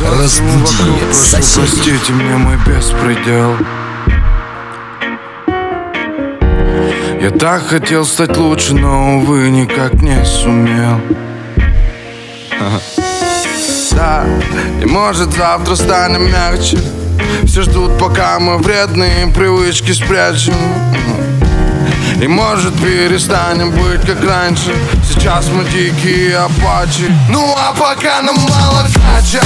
Разбуди соседей. Простите мне мой беспредел. Я так хотел стать лучше, но, увы, никак не сумел. Да, и может завтра станем мягче. Все ждут, пока мы вредные привычки спрячем. И может перестанем быть как раньше. Сейчас мы дикие апачи. Ну а пока нам мало кача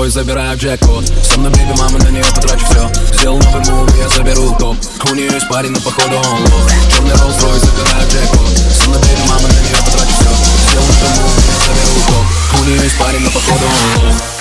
Rolls-Royce, забираю джекпот Со мной беби, мама, на нее потрачу все Сделал новый мув, я заберу топ. У нее есть парень, но походу он лох. Черный Rolls-Royce, забираю джекпот Со мной беби, мама, на нее потрачу все Сделал новый мув, я заберу топ. У нее есть парень, но походу он лох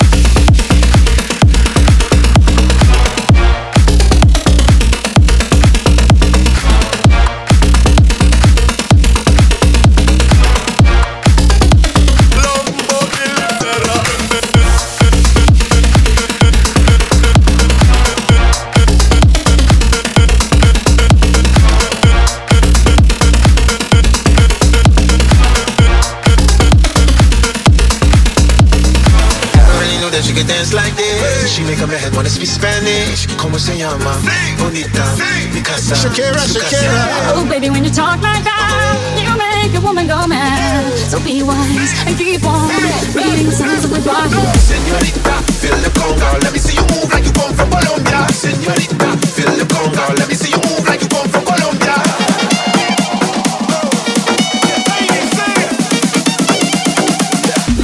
really know that she can dance like this. She make up your head wanna speak Spanish. Como se llama? Bonita. Mi casa. Shakira, Shakira. Oh, baby, when you talk like that, you make a woman go mad. So be wise and keep on reading signs of the body. Señorita, feel the conga. Let me see you move like you come from Colombia. Señorita, feel the conga. Let me see you move like you come from Colombia.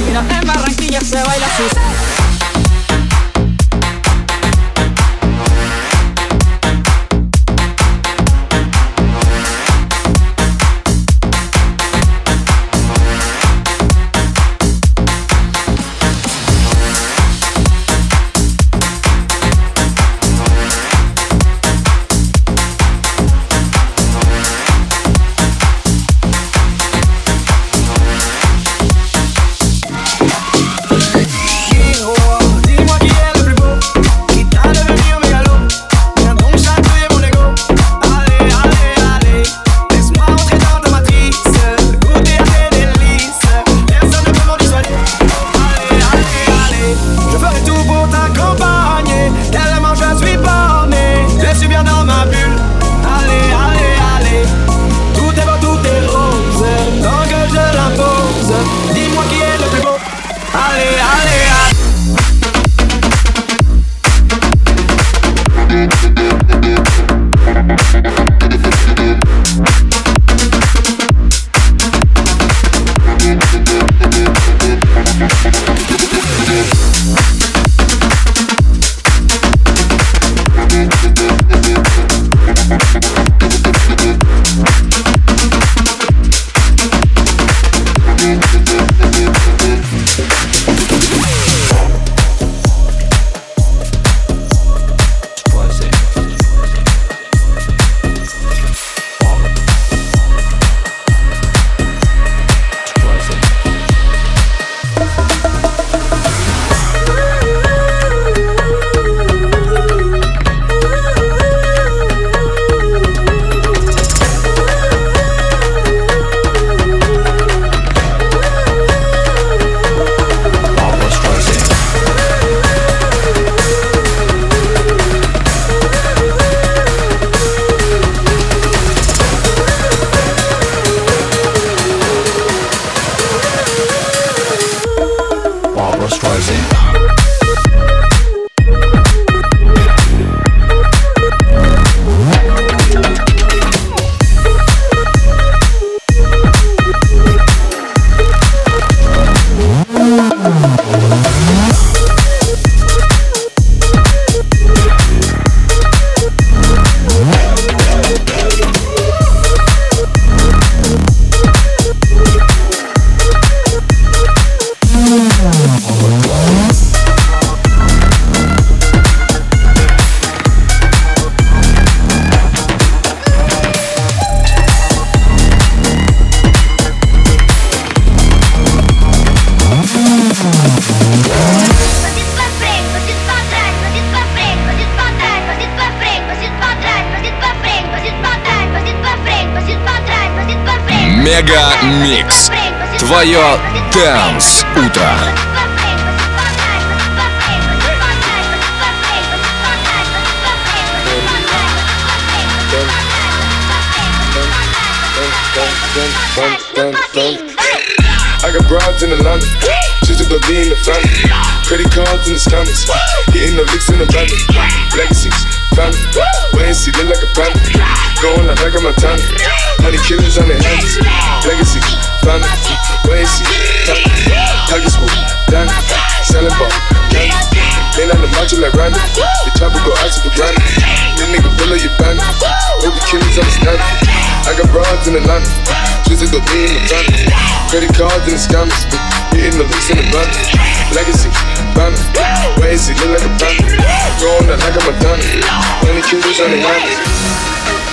Mira, en Barranquilla se baila así. Твое Дэнс Утро. I got broads in Atlanta, just to go D in the family. Credit cards in the scammers, hitting the licks in the van. Legacies, family, wait and see, look like a panda. Going like a Montana, honey killers on their hands. Legacy, family, wait and see. Pockets full, Danny, selling ball, candy. Lean on the macho like Randy, the chopper go out to the granny. This nigga pull up your bandit, hope the killers understand it. I got broads in Atlanta, to go D in the family. Credit cards and the scammers, hitting the licks in the van. Legacy, Gabbana. Ways, he look like a bandit. Going out like a Madonna. Money, killers on the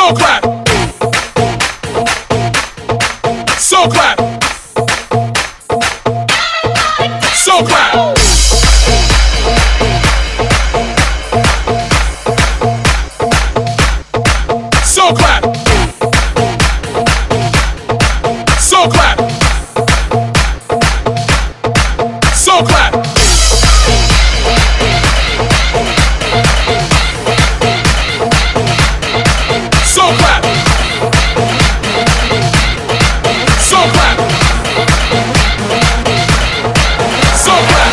Socrates. so proud.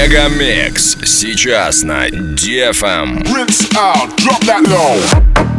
Мегамикс сейчас на Дефам. Эм. Rinse out, drop that low.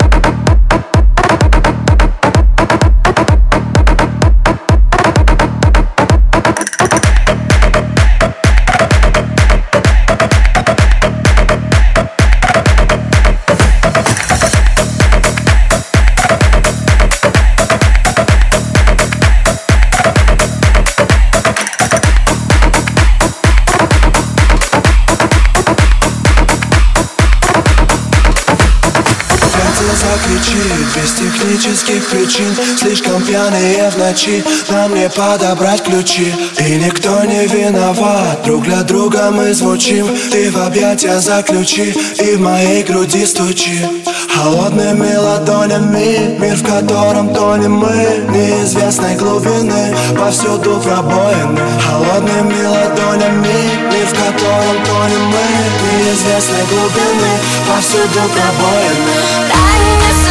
глазах кричит Без технических причин. Слишком пьяные в ночи Нам не подобрать ключи. И никто не виноват Друг для друга мы звучим. Ты в объятия заключи И в моей груди стучи. Холодными ладонями Мир, в котором тонем мы Неизвестной глубины Повсюду пробоины Холодными ладонями Мир, в котором тонем мы Неизвестной глубины Повсюду пробоины Fighting this